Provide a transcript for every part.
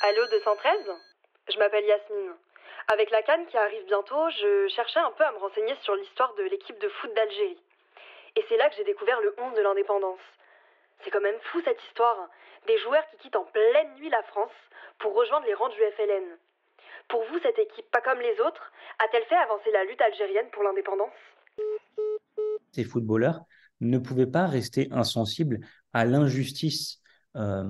Allô 213 Je m'appelle Yasmine. Avec la Cannes qui arrive bientôt, je cherchais un peu à me renseigner sur l'histoire de l'équipe de foot d'Algérie. Et c'est là que j'ai découvert le 11 de l'indépendance. C'est quand même fou cette histoire. Des joueurs qui quittent en pleine nuit la France pour rejoindre les rangs du FLN. Pour vous, cette équipe, pas comme les autres, a-t-elle fait avancer la lutte algérienne pour l'indépendance? Ces footballeurs ne pouvaient pas rester insensibles à l'injustice euh,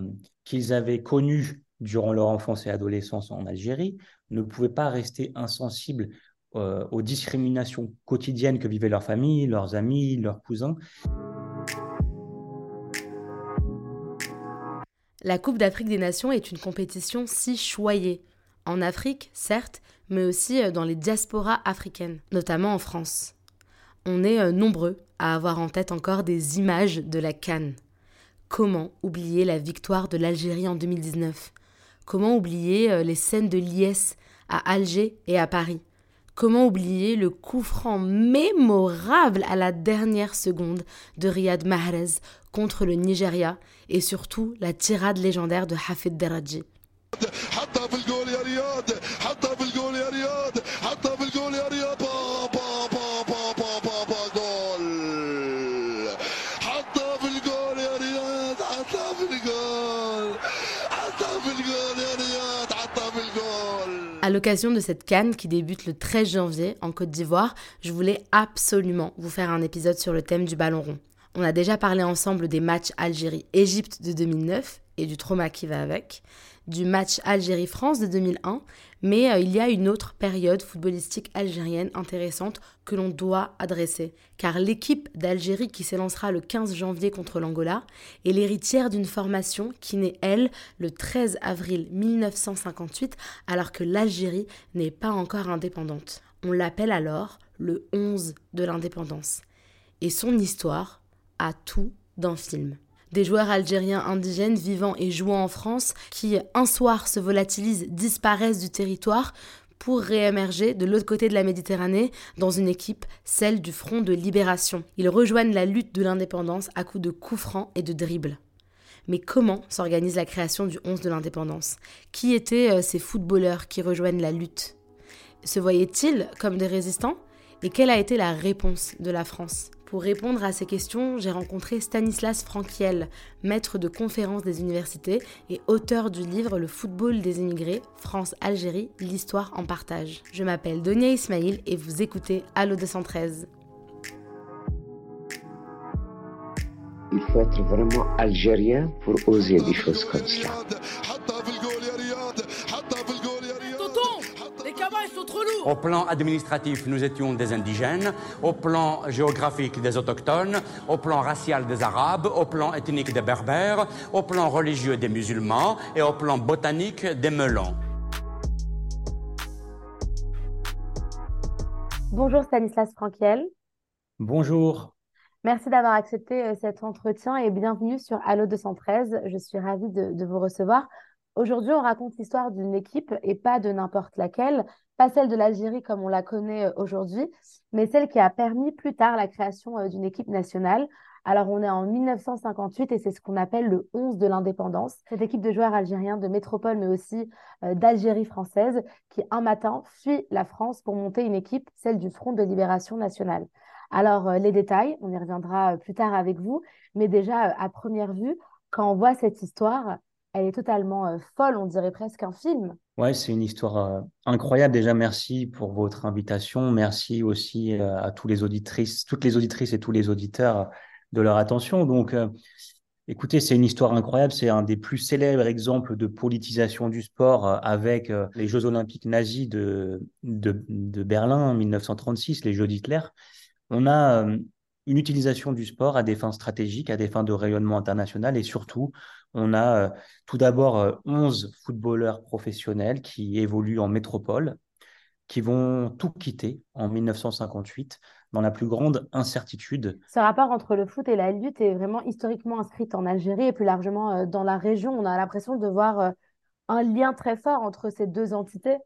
qu'ils avaient connue durant leur enfance et adolescence en Algérie, ne pouvaient pas rester insensibles euh, aux discriminations quotidiennes que vivaient leurs familles, leurs amis, leurs cousins. La Coupe d'Afrique des Nations est une compétition si choyée. En Afrique, certes, mais aussi euh, dans les diasporas africaines, notamment en France. On est euh, nombreux à avoir en tête encore des images de la Cannes. Comment oublier la victoire de l'Algérie en 2019 Comment oublier euh, les scènes de liesse à Alger et à Paris? Comment oublier le coup franc mémorable à la dernière seconde de Riyad Mahrez contre le Nigeria et surtout la tirade légendaire de Hafid Deraji À l'occasion de cette canne qui débute le 13 janvier en Côte d'Ivoire, je voulais absolument vous faire un épisode sur le thème du ballon rond. On a déjà parlé ensemble des matchs Algérie-Égypte de 2009 et du trauma qui va avec, du match Algérie-France de 2001, mais euh, il y a une autre période footballistique algérienne intéressante que l'on doit adresser, car l'équipe d'Algérie qui s'élancera le 15 janvier contre l'Angola est l'héritière d'une formation qui naît, elle, le 13 avril 1958, alors que l'Algérie n'est pas encore indépendante. On l'appelle alors le 11 de l'indépendance. Et son histoire a tout d'un film des joueurs algériens indigènes vivant et jouant en France qui, un soir, se volatilisent, disparaissent du territoire pour réémerger de l'autre côté de la Méditerranée dans une équipe, celle du Front de Libération. Ils rejoignent la lutte de l'indépendance à coups de coups francs et de dribbles. Mais comment s'organise la création du 11 de l'indépendance? Qui étaient euh, ces footballeurs qui rejoignent la lutte? Se voyaient-ils comme des résistants? Et quelle a été la réponse de la France? Pour répondre à ces questions, j'ai rencontré Stanislas Frankiel, maître de conférences des universités et auteur du livre Le football des immigrés, France-Algérie, l'histoire en partage. Je m'appelle Donia Ismail et vous écoutez Allo 213. Il faut être vraiment algérien pour oser des choses comme cela. Au plan administratif, nous étions des indigènes. Au plan géographique, des autochtones. Au plan racial, des arabes. Au plan ethnique, des berbères. Au plan religieux, des musulmans. Et au plan botanique, des melons. Bonjour Stanislas Frankiel. Bonjour. Merci d'avoir accepté euh, cet entretien et bienvenue sur Allo 213. Je suis ravie de, de vous recevoir. Aujourd'hui, on raconte l'histoire d'une équipe et pas de n'importe laquelle, pas celle de l'Algérie comme on la connaît euh, aujourd'hui, mais celle qui a permis plus tard la création euh, d'une équipe nationale. Alors, on est en 1958 et c'est ce qu'on appelle le 11 de l'indépendance. Cette équipe de joueurs algériens de métropole, mais aussi euh, d'Algérie française, qui un matin fuit la France pour monter une équipe, celle du Front de Libération Nationale. Alors, les détails, on y reviendra plus tard avec vous, mais déjà, à première vue, quand on voit cette histoire, elle est totalement euh, folle, on dirait presque un film. Ouais, c'est une histoire euh, incroyable. Déjà, merci pour votre invitation. Merci aussi euh, à tous les auditrices, toutes les auditrices et tous les auditeurs de leur attention. Donc, écoutez, c'est une histoire incroyable. C'est un des plus célèbres exemples de politisation du sport avec les Jeux olympiques nazis de, de, de Berlin en 1936, les Jeux d'Hitler. On a une utilisation du sport à des fins stratégiques, à des fins de rayonnement international et surtout, on a euh, tout d'abord 11 euh, footballeurs professionnels qui évoluent en métropole, qui vont tout quitter en 1958 dans la plus grande incertitude. Ce rapport entre le foot et la lutte est vraiment historiquement inscrit en Algérie et plus largement euh, dans la région. On a l'impression de voir un lien très fort entre ces deux entités,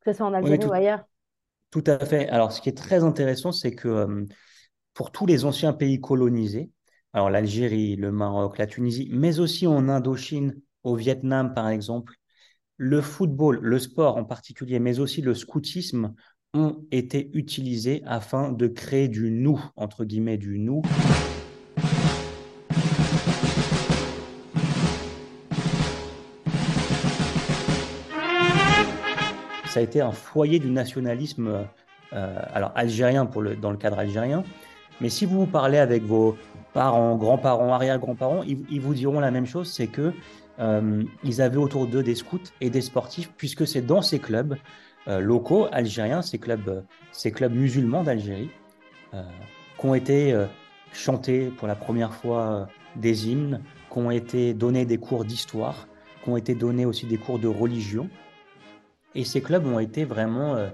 que ce soit en Algérie ou ailleurs. Tout à fait. Alors, ce qui est très intéressant, c'est que pour tous les anciens pays colonisés, alors l'Algérie, le Maroc, la Tunisie, mais aussi en Indochine, au Vietnam par exemple, le football, le sport en particulier, mais aussi le scoutisme ont été utilisés afin de créer du nous, entre guillemets, du nous. Ça a été un foyer du nationalisme, euh, alors algérien pour le, dans le cadre algérien, mais si vous parlez avec vos parents, grands-parents, arrière-grands-parents, ils, vous diront la même chose, c'est que euh, ils avaient autour d'eux des scouts et des sportifs, puisque c'est dans ces clubs euh, locaux algériens, ces clubs, ces clubs musulmans d'Algérie, qu'ont été chantés pour la première fois des hymnes, qu'ont été donnés des cours d'histoire, qu'ont été donnés aussi des cours de religion. Et ces clubs ont été vraiment euh,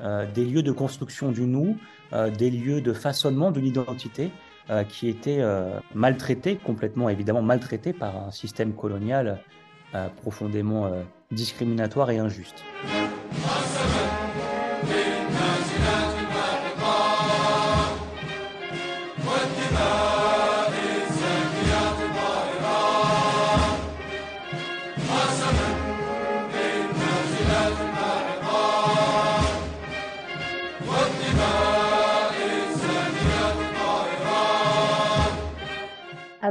euh, des lieux de construction du nous, euh, des lieux de façonnement d'une identité qui étaient maltraités, complètement évidemment maltraités par un système colonial profondément discriminatoire et injuste.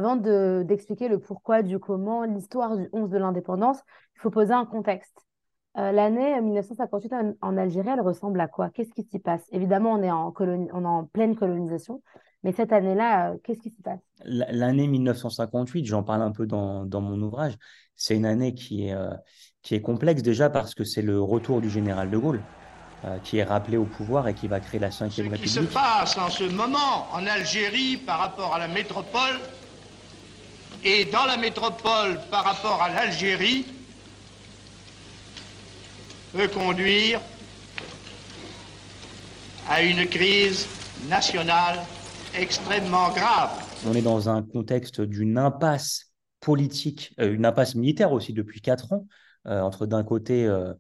Avant d'expliquer le pourquoi, du comment, l'histoire du 11 de l'indépendance, il faut poser un contexte. Euh, l'année 1958 en, Algérie, elle ressemble à quoi? Qu'est-ce qui s'y passe? Évidemment, on est, en on est en pleine colonisation, mais cette année-là, euh, qu'est-ce qui s'y passe? L'année 1958, j'en parle un peu dans, dans mon ouvrage, c'est une année qui est, euh, qui est complexe déjà parce que c'est le retour du général de Gaulle qui est rappelé au pouvoir et qui va créer la 5 République. Ce qui se passe en ce moment en Algérie par rapport à la métropole et dans la métropole par rapport à l'Algérie peut conduire à une crise nationale extrêmement grave. On est dans un contexte d'une impasse politique, euh, une impasse militaire aussi depuis quatre ans, euh, entre d'un côté euh,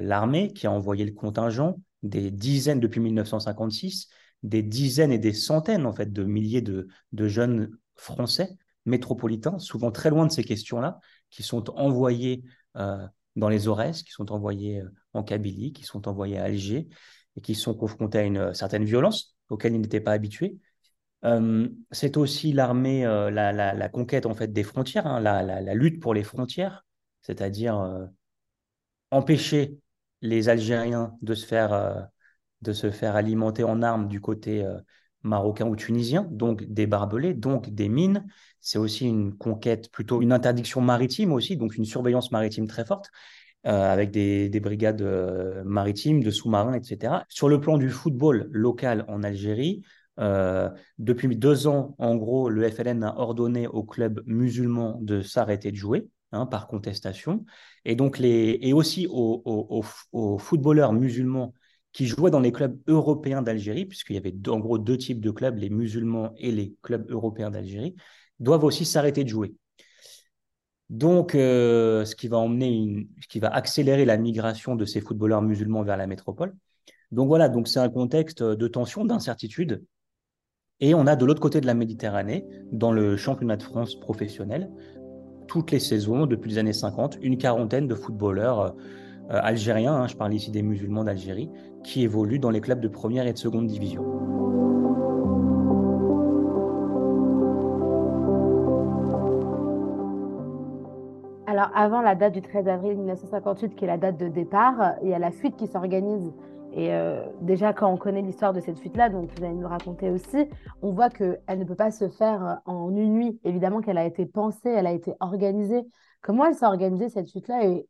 l'armée qui a envoyé le contingent, des dizaines depuis 1956, des dizaines et des centaines en fait de milliers de, de jeunes Français métropolitains, souvent très loin de ces questions-là, qui sont envoyés euh, dans les Aurès, qui sont envoyés euh, en Kabylie, qui sont envoyés à Alger et qui sont confrontés à une euh, certaine violence auxquelles ils n'étaient pas habitués. c'est aussi l'armée, la, conquête en fait des frontières, hein, la, lutte pour les frontières, c'est-à-dire empêcher les Algériens de se faire de se faire alimenter en armes du côté marocain ou tunisien, donc des barbelés, donc des mines. C'est aussi une conquête, plutôt une interdiction maritime aussi, donc une surveillance maritime très forte. Euh, avec des, brigades euh, maritimes, de sous-marins, etc. Sur le plan du football local en Algérie, euh, depuis deux ans, en gros, le FLN a ordonné aux clubs musulmans de s'arrêter de jouer hein, par contestation, et donc les et aussi aux footballeurs musulmans qui jouaient dans les clubs européens d'Algérie, puisqu'il y avait en gros deux types de clubs, les musulmans et les clubs européens d'Algérie, doivent aussi s'arrêter de jouer. Donc, euh, ce qui va emmener, ce qui va accélérer la migration de ces footballeurs musulmans vers la métropole. Donc voilà, donc c'est un contexte de tension, d'incertitude. Et on a de l'autre côté de la Méditerranée, dans le championnat de France professionnel, toutes les saisons, depuis les années 50, une quarantaine de footballeurs euh, algériens, hein, je parle ici des musulmans d'Algérie, qui évoluent dans les clubs de première et de seconde division. Alors, avant la date du 13 avril 1958, qui est la date de départ, il y a la fuite qui s'organise. Et euh, déjà, quand on connaît l'histoire de cette fuite-là, donc vous allez nous raconter aussi, on voit qu'elle ne peut pas se faire en une nuit. Évidemment qu'elle a été pensée, elle a été organisée. Comment elle s'est organisée, cette fuite-là, et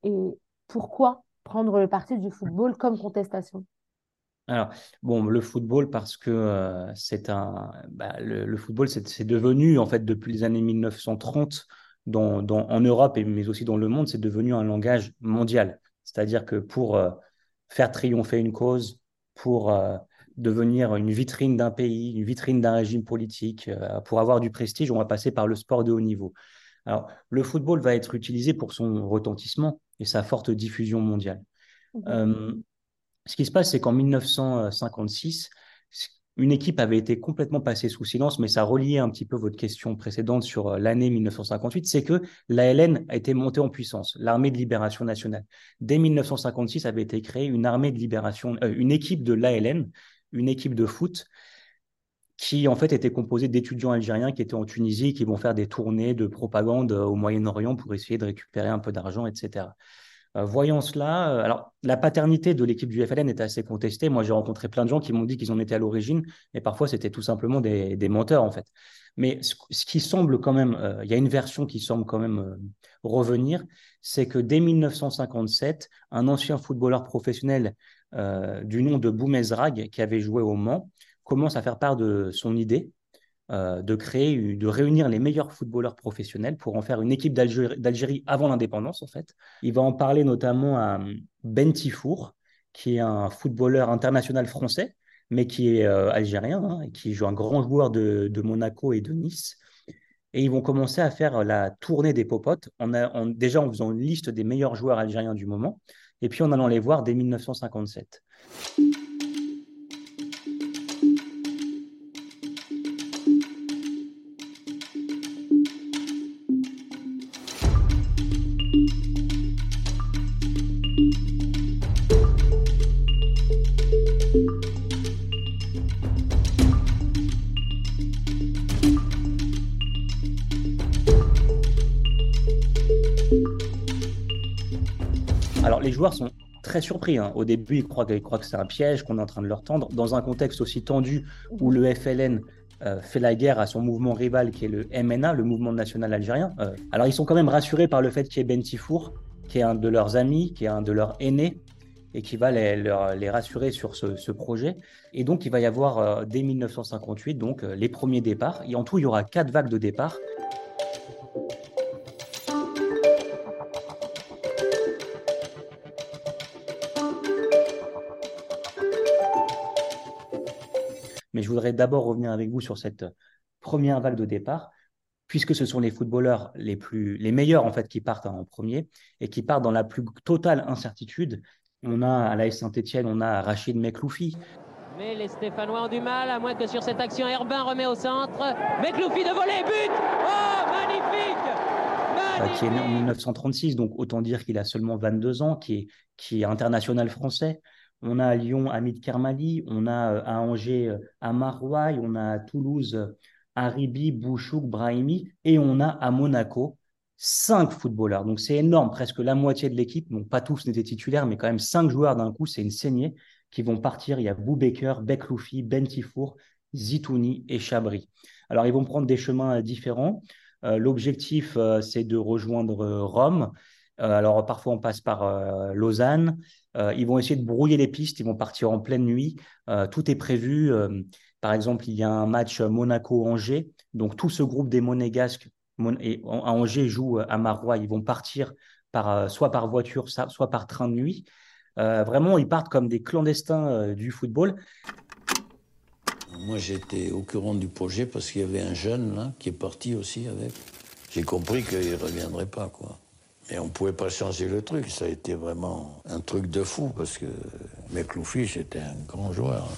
pourquoi prendre le parti du football comme contestation? Alors, bon, le football, parce que euh, c'est un. Bah, le, football, c'est devenu, en fait, depuis les années 1930, dans, dans, en Europe, et, mais aussi dans le monde, c'est devenu un langage mondial. C'est-à-dire que pour euh, faire triompher une cause, pour euh, devenir une vitrine d'un pays, une vitrine d'un régime politique, pour avoir du prestige, on va passer par le sport de haut niveau. Alors, le football va être utilisé pour son retentissement et sa forte diffusion mondiale. Mmh ce qui se passe, c'est qu'en 1956, une équipe avait été complètement passée sous silence, mais ça reliait un petit peu votre question précédente sur euh, l'année 1958, c'est que l'ALN a été montée en puissance, l'armée de libération nationale. Dès 1956 avait été créée une armée de libération, euh, une équipe de l'ALN, une équipe de foot qui en fait était composée d'étudiants algériens qui étaient en Tunisie, qui vont faire des tournées de propagande euh, au Moyen-Orient pour essayer de récupérer un peu d'argent, etc. Euh, voyant cela, euh, alors la paternité de l'équipe du FLN était assez contestée. Moi, j'ai rencontré plein de gens qui m'ont dit qu'ils en étaient à l'origine, mais parfois c'était tout simplement des, menteurs en fait. Mais ce, qui semble quand même, il y a une version qui semble quand même revenir, c'est que dès 1957, un ancien footballeur professionnel du nom de Boumezrag, qui avait joué au Mans, commence à faire part de son idée euh, de créer, de réunir les meilleurs footballeurs professionnels pour en faire une équipe d'Algérie avant l'indépendance, en fait. Il va en parler notamment à euh, Ben Tifour, qui est un footballeur international français, mais qui est euh, algérien, hein, et qui joue un grand joueur de, Monaco et de Nice. Et ils vont commencer à faire la tournée des popotes, en, déjà en faisant une liste des meilleurs joueurs algériens du moment, et puis en allant les voir dès 1957. Sont très surpris. Hein. Au début, ils croient, croient que c'est un piège, qu'on est en train de leur tendre. Dans un contexte aussi tendu où le FLN euh, fait la guerre à son mouvement rival qui est le MNA, le mouvement national algérien. Euh, alors ils sont quand même rassurés par le fait qu'il y ait Ben Tifour, qui est un de leurs amis, qui est un de leurs aînés, et qui va les, rassurer sur ce, projet. Et donc il va y avoir euh, dès 1958 donc les premiers départs. Et en tout, il y aura quatre vagues de départ. Mais je voudrais d'abord revenir avec vous sur cette première vague de départ, puisque ce sont les footballeurs les, plus, les meilleurs en fait qui partent en premier et qui partent dans la plus totale incertitude. On a à la Saint-Etienne, on a Rachid Mekloufi. Mais les Stéphanois ont du mal, à moins que sur cette action, Herbin remet au centre. Mekloufi de voler, but Oh, magnifique Qui est né en 1936, donc autant dire qu'il a seulement 22 ans, qui est, qui est international français. On a à Lyon Hamid Kermali, on a euh, à Angers euh, Amar on a à Toulouse euh, Haribi, Bouchouk, Brahimi, et on a à Monaco cinq footballeurs. Donc c'est énorme, presque la moitié de l'équipe. Donc pas tous n'étaient titulaires, mais quand même cinq joueurs d'un coup, c'est une saignée qui vont partir. Il y a Boubaker, Bekloufi, Bentifour, Zitouni et Chabri. Alors ils vont prendre des chemins différents. L'objectif, c'est de rejoindre Rome. Alors parfois on passe par Lausanne. Euh, ils vont essayer de brouiller les pistes, ils vont partir en pleine nuit. Euh, tout est prévu. Euh, par exemple, il y a un match Monaco-Angers. Donc tout ce groupe des Monégasques et à Angers joue à Marois. Ils vont partir par, soit par voiture, soit par train de nuit. vraiment, ils partent comme des clandestins du football. Moi, j'étais au courant du projet parce qu'il y avait un jeune là, qui est parti aussi avec. J'ai compris qu'il ne reviendrait pas, quoi. Et on ne pouvait pas changer le truc. Ça a été vraiment un truc de fou parce que Mekloufi, c'était un grand joueur.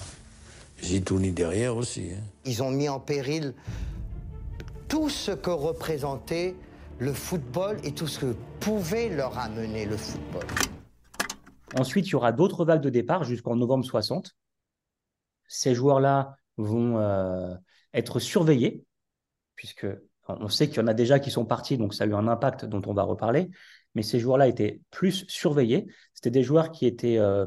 Zitouni derrière aussi. Hein. Ils ont mis en péril tout ce que représentait le football et tout ce que pouvait leur amener le football. Ensuite, il y aura d'autres vagues de départ jusqu'en novembre 60. Ces joueurs-là vont euh, être surveillés, puisque on sait qu'il y en a déjà qui sont partis, donc ça a eu un impact dont on va reparler. Mais ces joueurs-là étaient plus surveillés. C'était des joueurs qui étaient euh,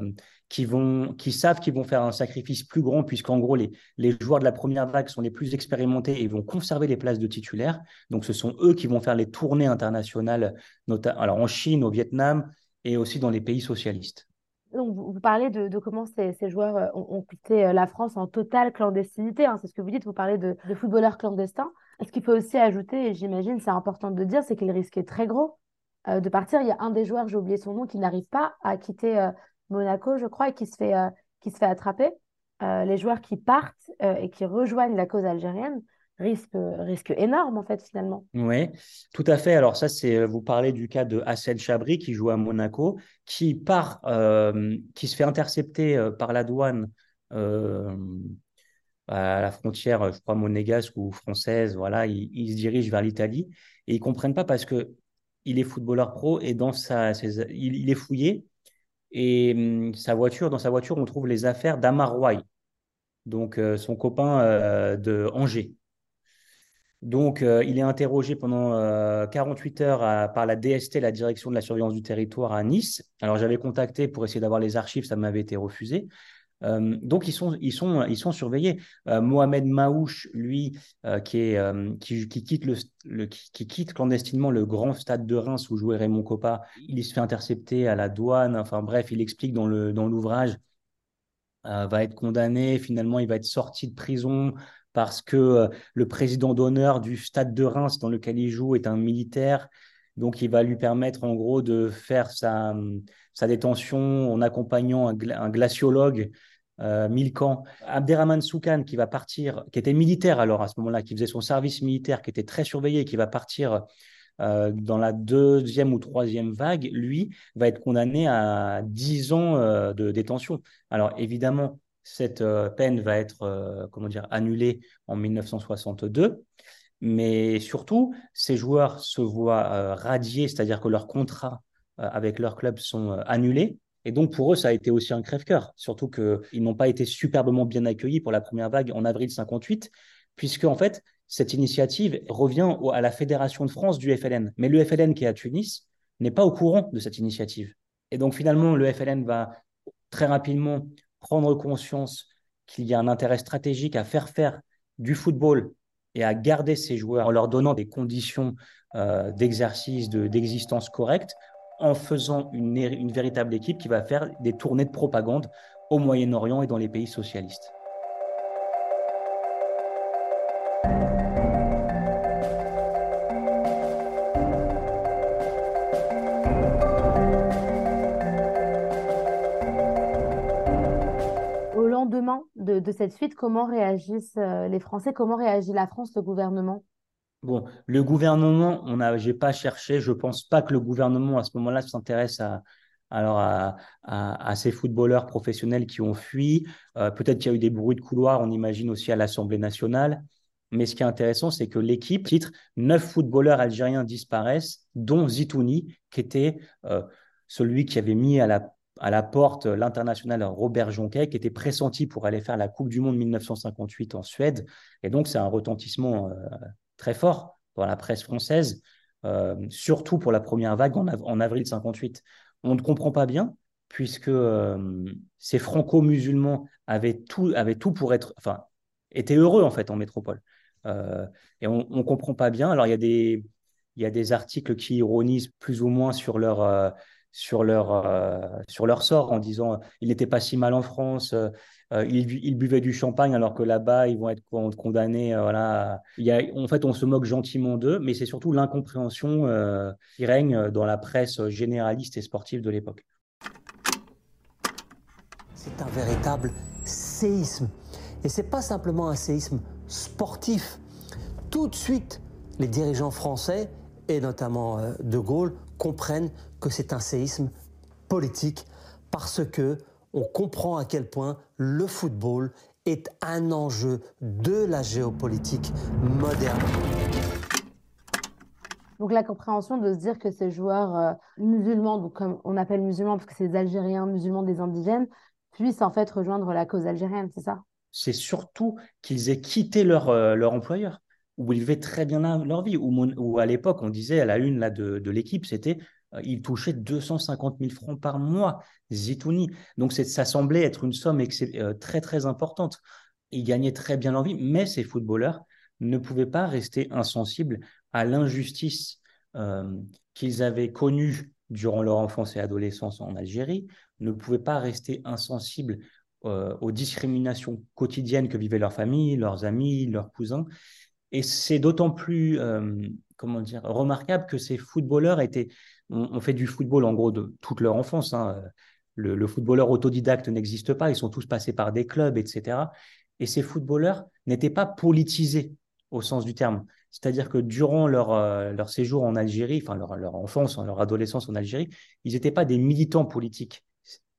qui vont qui savent qu'ils vont faire un sacrifice plus grand puisqu'en gros les, les joueurs de la première vague sont les plus expérimentés et vont conserver les places de titulaires. Donc ce sont eux qui vont faire les tournées internationales, notamment alors en Chine, au Vietnam et aussi dans les pays socialistes. Donc, vous, parlez de, comment ces, joueurs euh, ont, quitté euh, la France en totale clandestinité. Hein, c'est ce que vous dites, vous parlez de, de footballeurs clandestins. Ce qu'il faut aussi ajouter, et j'imagine c'est important de le dire, c'est qu'il risquait très gros euh, de partir. Il y a un des joueurs, j'ai oublié son nom, qui n'arrive pas à quitter euh, Monaco, je crois, et qui se fait, euh, qui se fait attraper. les joueurs qui partent et qui rejoignent la cause algérienne risquent, risque énorme, en fait, finalement. Oui, tout à fait. Alors ça, c'est vous parlez du cas de Hassel Chabri, qui joue à Monaco, qui part, qui se fait intercepter par la douane à la frontière, je crois, monégasque ou française, voilà, il, se dirige vers l'Italie et ils comprennent pas parce que il est footballeur pro et dans sa, il, est fouillé et hum, sa voiture, dans sa voiture, on trouve les affaires d'Amar Roy, donc euh, son copain euh, de Angers. Donc, euh, il est interrogé pendant 48 heures par la DST, la direction de la surveillance du territoire à Nice. Alors, j'avais contacté pour essayer d'avoir les archives, ça m'avait été refusé. Euh, donc, ils sont, ils sont, ils sont surveillés. Euh, Mohamed Maouche, lui, euh, qui, quitte le, qui, quitte clandestinement le grand stade de Reims où jouait Raymond Coppa, il se fait intercepter à la douane. Enfin, bref, il explique dans l'ouvrage, dans va être condamné. Finalement, il va être sorti de prison parce que le président d'honneur du stade de Reims dans lequel il joue est un militaire. Donc, il va lui permettre, en gros, de faire sa, sa détention en accompagnant un glaciologue euh, Milkan, Abderrahman Soukan qui va partir, qui était militaire alors à ce moment-là, qui faisait son service militaire, qui était très surveillé, qui va partir euh, dans la deuxième ou troisième vague, lui va être condamné à 10 ans euh, de détention. Alors évidemment, cette peine va être comment dire annulée en 1962. Mais surtout, ces joueurs se voient radiés, c'est-à-dire que leurs contrats avec leur club sont annulés et donc, pour eux, ça a été aussi un crève-cœur, surtout qu'ils n'ont pas été superbement bien accueillis pour la première vague en avril 58, puisque, en fait, cette initiative revient à la Fédération de France du FLN. Mais le FLN qui est à Tunis n'est pas au courant de cette initiative. Et donc, finalement, le FLN va très rapidement prendre conscience qu'il y a un intérêt stratégique à faire faire du football et à garder ces joueurs en leur donnant des conditions euh, d'exercice, d'existence correctes, en faisant une, véritable équipe qui va faire des tournées de propagande au Moyen-Orient et dans les pays socialistes. Au lendemain de, de cette suite, comment réagissent euh, les Français? Comment réagit la France, le gouvernement? Bon, le gouvernement, on a, j'ai pas cherché. Je pense pas que le gouvernement à ce moment-là s'intéresse à, alors à, ces footballeurs professionnels qui ont fui. Euh, peut-être qu'il y a eu des bruits de couloir, on imagine aussi à l'Assemblée nationale. Mais ce qui est intéressant, c'est que l'équipe titre neuf footballeurs algériens disparaissent, dont Zitouni, qui était euh, celui qui avait mis à la, à la porte l'international Robert Jonquet, qui était pressenti pour aller faire la Coupe du Monde 1958 en Suède. Et donc, c'est un retentissement euh, très fort dans la presse française, euh, surtout pour la première vague en, avril 58. On ne comprend pas bien, puisque euh, ces franco-musulmans avaient tout, avaient tout pour être, enfin, étaient heureux en fait en métropole. Euh, et on ne comprend pas bien. Alors il y il y a des articles qui ironisent plus ou moins sur leur sur leur, sur leur sort en disant il n'était pas si mal en France, euh, ils, buvaient du champagne alors que là-bas, ils vont être condamnés. Euh, voilà. Il y a, en fait, on se moque gentiment d'eux, mais c'est surtout l'incompréhension euh, qui règne dans la presse généraliste et sportive de l'époque. C'est un véritable séisme. Et ce n'est pas simplement un séisme sportif. Tout de suite, les dirigeants français, et notamment De Gaulle, comprennent que c'est un séisme politique parce que on comprend à quel point le football est un enjeu de la géopolitique moderne. Donc la compréhension de se dire que ces joueurs euh, musulmans, donc comme on appelle musulmans parce que c'est des Algériens musulmans des indigènes, puissent en fait rejoindre la cause algérienne, c'est ça? C'est surtout qu'ils aient quitté leur, euh, leur employeur, où ils vivaient très bien leur vie, où, à l'époque on disait à la une là, de, de l'équipe, c'était il touchait 250 000 francs par mois, Zitouni. Donc ça semblait être une somme euh, très très importante. Il gagnait très bien leur vie, mais ces footballeurs ne pouvaient pas rester insensibles à l'injustice euh, qu'ils avaient connue durant leur enfance et adolescence en Algérie, ne pouvaient pas rester insensibles aux discriminations quotidiennes que vivaient leurs familles, leurs amis, leurs cousins. Et c'est d'autant plus comment dire, remarquable que ces footballeurs étaient on, fait du football en gros de toute leur enfance. Hein. Le, footballeur autodidacte n'existe pas, ils sont tous passés par des clubs, etc. Et ces footballeurs n'étaient pas politisés au sens du terme. C'est-à-dire que durant leur, euh, leur séjour en Algérie, enfin leur, leur enfance, leur adolescence en Algérie, ils n'étaient pas des militants politiques.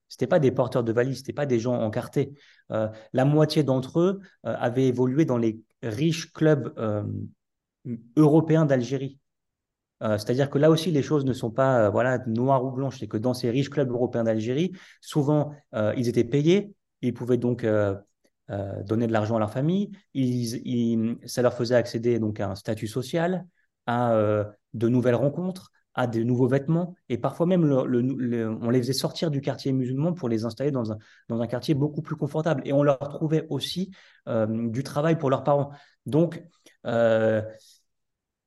C'était pas des porteurs de valises, c'était pas des gens encartés. la moitié d'entre eux avaient évolué dans les riches clubs européens d'Algérie. C'est-à-dire que là aussi, les choses ne sont pas voilà, noires ou blanches. C'est que dans ces riches clubs européens d'Algérie, souvent, ils étaient payés. Ils pouvaient donc donner de l'argent à leur famille. Ça leur faisait accéder donc à un statut social, à de nouvelles rencontres, à des nouveaux vêtements. Et parfois même, on les faisait sortir du quartier musulman pour les installer dans un, dans un quartier beaucoup plus confortable. Et on leur trouvait aussi du travail pour leurs parents. Donc,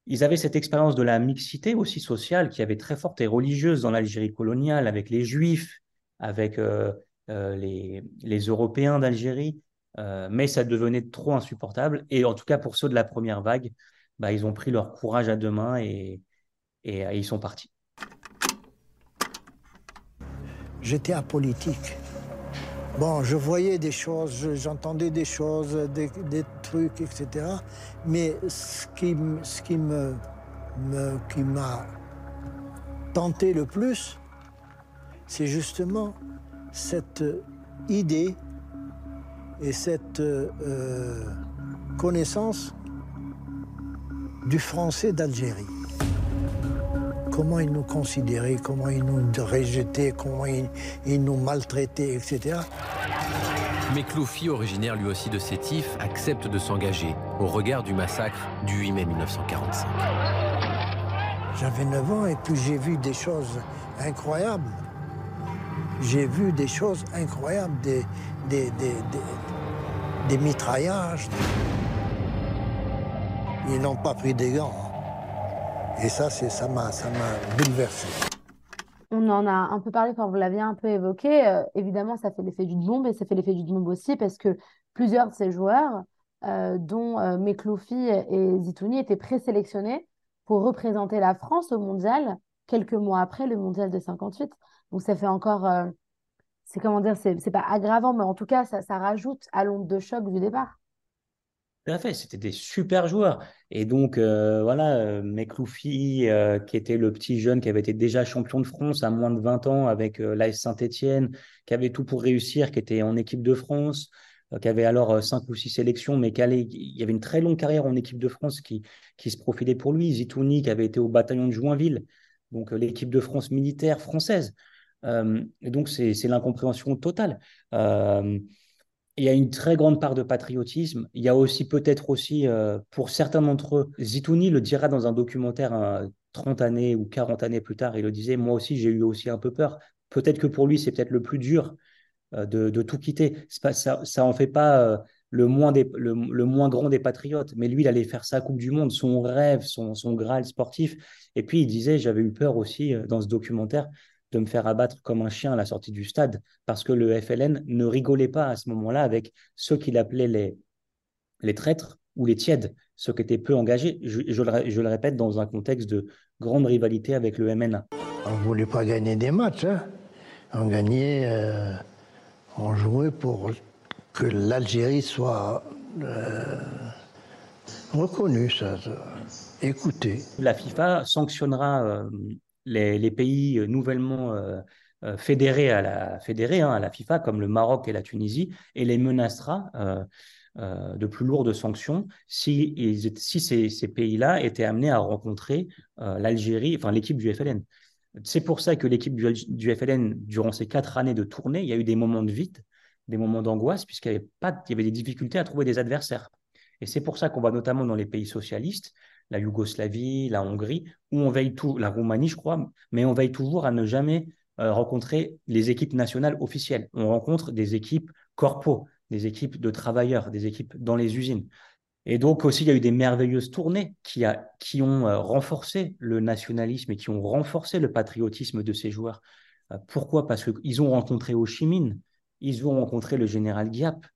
ils avaient cette expérience de la mixité aussi sociale qui avait très forte et religieuse dans l'Algérie coloniale, avec les Juifs, avec euh, euh, les, les, Européens d'Algérie, euh, mais ça devenait trop insupportable. Et en tout cas, pour ceux de la première vague, bah, ils ont pris leur courage à deux mains et, ils sont partis. J'étais apolitique. Bon, je voyais des choses, j'entendais des choses, des, trucs, etc. Mais ce qui, ce qui me, qui m'a tenté le plus, c'est justement cette idée et cette euh, connaissance du français d'Algérie comment ils nous considéraient, comment ils nous rejetaient, comment ils, nous maltraitaient, etc. Mais Cloufi, originaire lui aussi de Sétif, accepte de s'engager au regard du massacre du 8 mai 1945. J'avais 9 ans et puis j'ai vu des choses incroyables. J'ai vu des choses incroyables, des, des, des, des mitraillages. Ils n'ont pas pris des gants. Et ça, ça m'a bouleversé. On en a un peu parlé quand vous l'aviez un peu évoqué. Euh, évidemment, ça fait l'effet d'une bombe et ça fait l'effet d'une bombe aussi parce que plusieurs de ces joueurs, euh, dont euh, et Zitouni, étaient présélectionnés pour représenter la France au mondial quelques mois après le mondial de 58. Donc ça fait encore, c'est comment dire, c'est pas aggravant, mais en tout cas, ça, ça rajoute à l'onde de choc du départ. Tout c'était des super joueurs. Et donc, euh, voilà, euh, Mekloufi, euh, qui était le petit jeune qui avait été déjà champion de France à moins de 20 ans avec l'AS Saint-Etienne, qui avait tout pour réussir, qui était en équipe de France, qui avait alors cinq ou six sélections, mais qui il y avait une très longue carrière en équipe de France qui, qui se profilait pour lui. Zitouni, qui avait été au bataillon de Joinville, donc l'équipe de France militaire française. et donc, c'est l'incompréhension totale il y a une très grande part de patriotisme. Il y a aussi peut-être aussi, euh, pour certains d'entre eux, Zitouni le dira dans un documentaire 30 années ou 40 années plus tard, il le disait, moi aussi j'ai eu aussi un peu peur. Peut-être que pour lui, c'est peut-être le plus dur euh, de, tout quitter. Pas, ça n'en fait pas euh, le, moins des, le, moins grand des patriotes, mais lui, il allait faire sa Coupe du Monde, son rêve, son, son Graal sportif. Et puis il disait, j'avais eu peur aussi dans ce documentaire de me faire abattre comme un chien à la sortie du stade, parce que le FLN ne rigolait pas à ce moment-là avec ceux qu'il appelait les, les traîtres ou les tièdes, ceux qui étaient peu engagés, je, le, répète, dans un contexte de grande rivalité avec le MNA. On ne voulait pas gagner des matchs, hein. on gagnait, euh, on jouait pour que l'Algérie soit euh, reconnue, ça, écoutée. La FIFA sanctionnera euh, les, pays euh, nouvellement euh, euh, fédérés à la, fédérés, hein, à la FIFA, comme le Maroc et la Tunisie, et les menacera de plus lourdes sanctions si, ces, pays-là étaient amenés à rencontrer l'Algérie, enfin l'équipe du FLN. C'est pour ça que l'équipe du, FLN, durant ces quatre années de tournée, il y a eu des moments de vide, des moments d'angoisse, puisqu'il y avait, y avait des difficultés à trouver des adversaires. Et c'est pour ça qu'on va notamment dans les pays socialistes, la Yougoslavie, la Hongrie, où on veille tout, la Roumanie, je crois, mais on veille toujours à ne jamais euh, rencontrer les équipes nationales officielles. On rencontre des équipes corpo, des équipes de travailleurs, des équipes dans les usines. Et donc aussi, il y a eu des merveilleuses tournées qui, ont euh, renforcé le nationalisme et qui ont renforcé le patriotisme de ces joueurs. Euh, pourquoi? Parce qu'ils ont rencontré Ho Chi Minh, ils ont rencontré le général Giap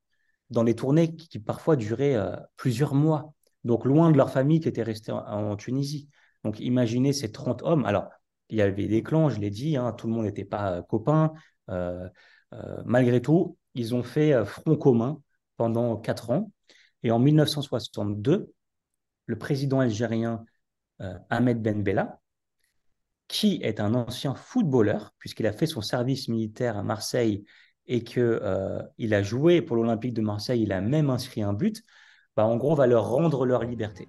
dans les tournées qui, parfois duraient plusieurs mois donc loin de leur famille qui était restée en, Tunisie. Donc imaginez ces 30 hommes. Alors, il y avait des clans, je l'ai dit, hein, tout le monde n'était pas euh, copain. Euh, euh, malgré tout, ils ont fait front commun pendant quatre ans. Et en 1962, le président algérien Ahmed Ben Bella qui est un ancien footballeur, puisqu'il a fait son service militaire à Marseille et qu'il a joué pour l'Olympique de Marseille, il a même inscrit un but, bah, en gros, va leur rendre leur liberté.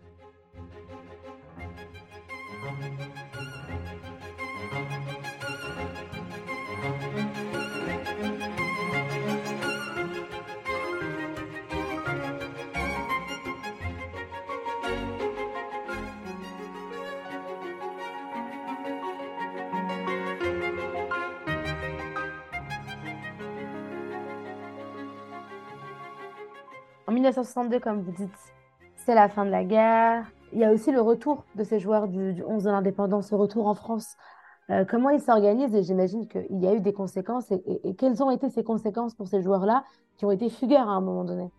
1962, comme vous dites, c'est la fin de la guerre. Il y a aussi le retour de ces joueurs du, 11 de l'indépendance, le retour en France. Euh, comment ils s'organisent Et j'imagine qu'il y a eu des conséquences. Et, quelles ont été ces conséquences pour ces joueurs-là qui ont été fugueurs à un moment donné?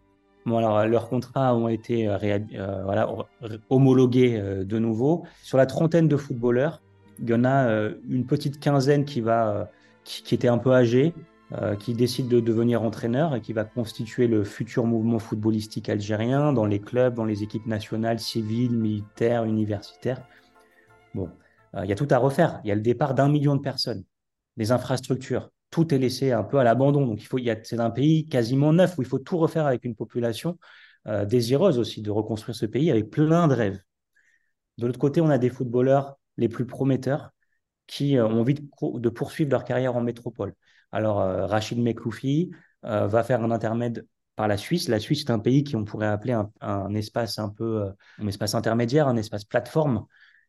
Bon, alors, leurs contrats ont été euh, euh, homologués de nouveau. Sur la trentaine de footballeurs, il y en a une petite quinzaine qui, va, qui, était un peu âgée, euh, qui décide de devenir entraîneur et qui va constituer le futur mouvement footballistique algérien dans les clubs, dans les équipes nationales, civiles, militaires, universitaires. Bon, euh, il y a tout à refaire. Il y a le départ d'un million de personnes, des infrastructures. Tout est laissé un peu à l'abandon. Donc, il faut, c'est un pays quasiment neuf où il faut tout refaire avec une population euh, désireuse aussi de reconstruire ce pays avec plein de rêves. De l'autre côté, on a des footballeurs les plus prometteurs qui ont envie de poursuivre leur carrière en métropole. Alors, euh, Rachid Mekloufi euh, va faire un intermède par la Suisse. La Suisse est un pays qu'on pourrait appeler un, espace un peu, euh, un espace intermédiaire, un espace plateforme.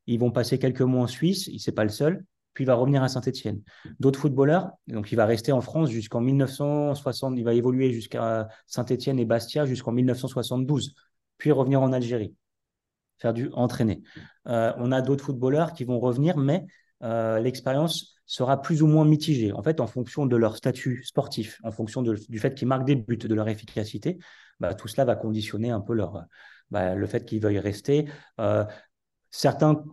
Ils vont passer quelques mois en Suisse, il n'est pas le seul, puis il va revenir à Saint-Etienne. D'autres footballeurs, donc il va rester en France jusqu'en 1960, il va évoluer jusqu'à Saint-Etienne et Bastia jusqu'en 1972, puis revenir en Algérie, faire du entraîner. on a d'autres footballeurs qui vont revenir, mais l'expérience sera plus ou moins mitigé, en fait, en fonction de leur statut sportif, en fonction du fait qu'ils marquent des buts, de leur efficacité. Bah, tout cela va conditionner un peu leur, bah, le fait qu'ils veuillent rester. Euh, certains,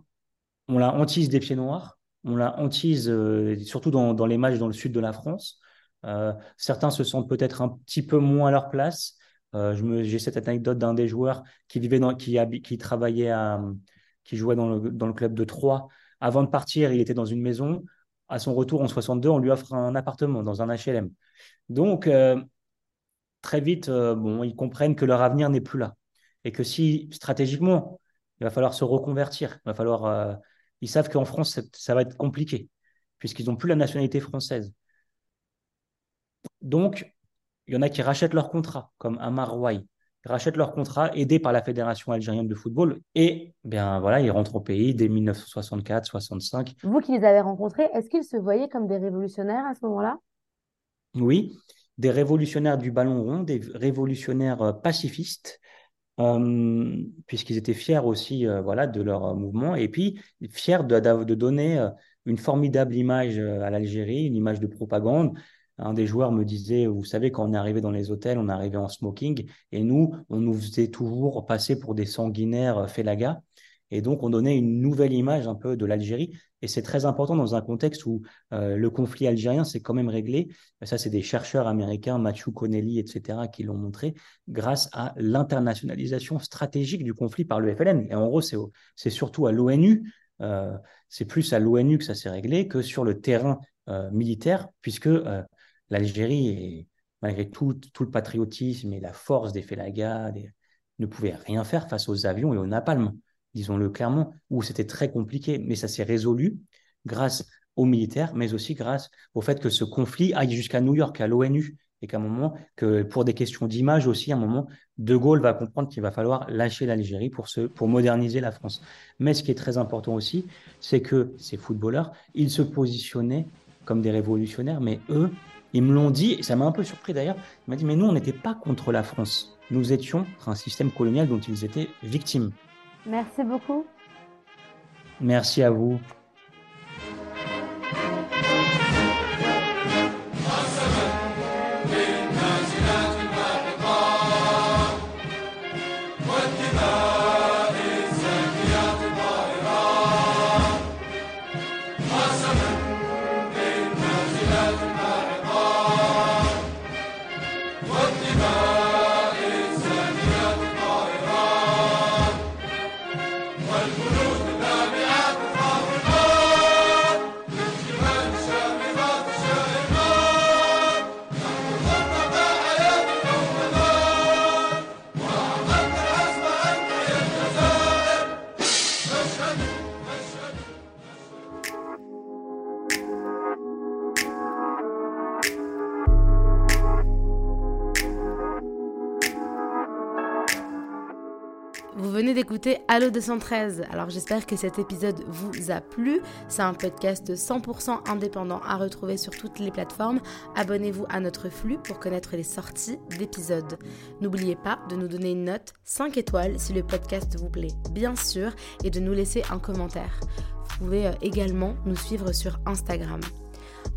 on la hantise des pieds noirs, on la hantise euh, surtout dans, les matchs dans le sud de la France. Euh, certains se sentent peut-être un petit peu moins à leur place. J'ai cette anecdote d'un des joueurs qui vivait dans, qui, qui travaillait qui jouait dans le, dans le club de Troyes. Avant de partir, il était dans une maison à son retour en 62, on lui offre un appartement dans un HLM. Donc, euh, très vite, euh, ils comprennent que leur avenir n'est plus là. Et que si, stratégiquement, il va falloir se reconvertir, il va falloir. Euh, ils savent qu'en France, ça va être compliqué, puisqu'ils n'ont plus la nationalité française. Donc, il y en a qui rachètent leur contrat, comme Amar Rouaï rachètent leur contrat, aidés par la Fédération algérienne de football, et bien voilà, ils rentrent au pays dès 1964-65. Vous qui les avez rencontrés, est-ce qu'ils se voyaient comme des révolutionnaires à ce moment-là? Oui, des révolutionnaires du ballon rond, des révolutionnaires euh, pacifistes, euh, puisqu'ils étaient fiers aussi euh, voilà, de leur mouvement, et puis fiers de, de donner une formidable image à l'Algérie, une image de propagande, un des joueurs me disait, vous savez, quand on est arrivé dans les hôtels, on arrivé en smoking, et nous, on nous faisait toujours passer pour des sanguinaires euh, félagas. Et donc, on donnait une nouvelle image un peu de l'Algérie. Et c'est très important dans un contexte où euh, le conflit algérien s'est quand même réglé. Ça, c'est des chercheurs américains, Matthew Connelly, etc., qui l'ont montré, grâce à l'internationalisation stratégique du conflit par le FLN. Et en gros, c'est le à l'ONU, euh, c'est plus à l'ONU que ça s'est réglé que sur le terrain militaire, puisque l'Algérie, malgré tout, tout, le patriotisme et la force des Félagas, ne pouvait rien faire face aux avions et aux napalm, disons-le clairement, où c'était très compliqué. Mais ça s'est résolu grâce aux militaires, mais aussi grâce au fait que ce conflit aille jusqu'à New York, à l'ONU, et qu'à un moment, que pour des questions d'image aussi, à un moment, De Gaulle va comprendre qu'il va falloir lâcher l'Algérie pour moderniser la France. Mais ce qui est très important aussi, c'est que ces footballeurs, ils se positionnaient comme des révolutionnaires, mais eux, ils me l'ont dit, et ça m'a un peu surpris d'ailleurs. Il m'a dit, mais nous, on n'était pas contre la France. Nous étions un système colonial dont ils étaient victimes. Merci beaucoup. Merci à vous. D'écouter Allo 213, alors j'espère que cet épisode vous a plu. C'est un podcast 100% indépendant à retrouver sur toutes les plateformes. Abonnez-vous à notre flux pour connaître les sorties d'épisodes. N'oubliez pas de nous donner une note 5 étoiles si le podcast vous plaît, bien sûr, et de nous laisser un commentaire. Vous pouvez euh, également nous suivre sur Instagram.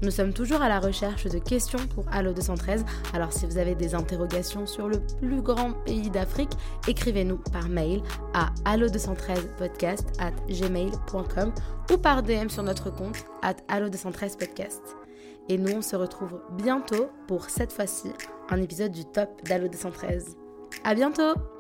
Nous sommes toujours à la recherche de questions pour Allo 213, alors si vous avez des interrogations sur le plus grand pays d'Afrique, écrivez-nous par mail à allo213podcast at gmail.com ou par DM sur notre compte at allo213podcast. Et nous, on se retrouve bientôt pour cette fois-ci un épisode du top d'Allo 213. À bientôt!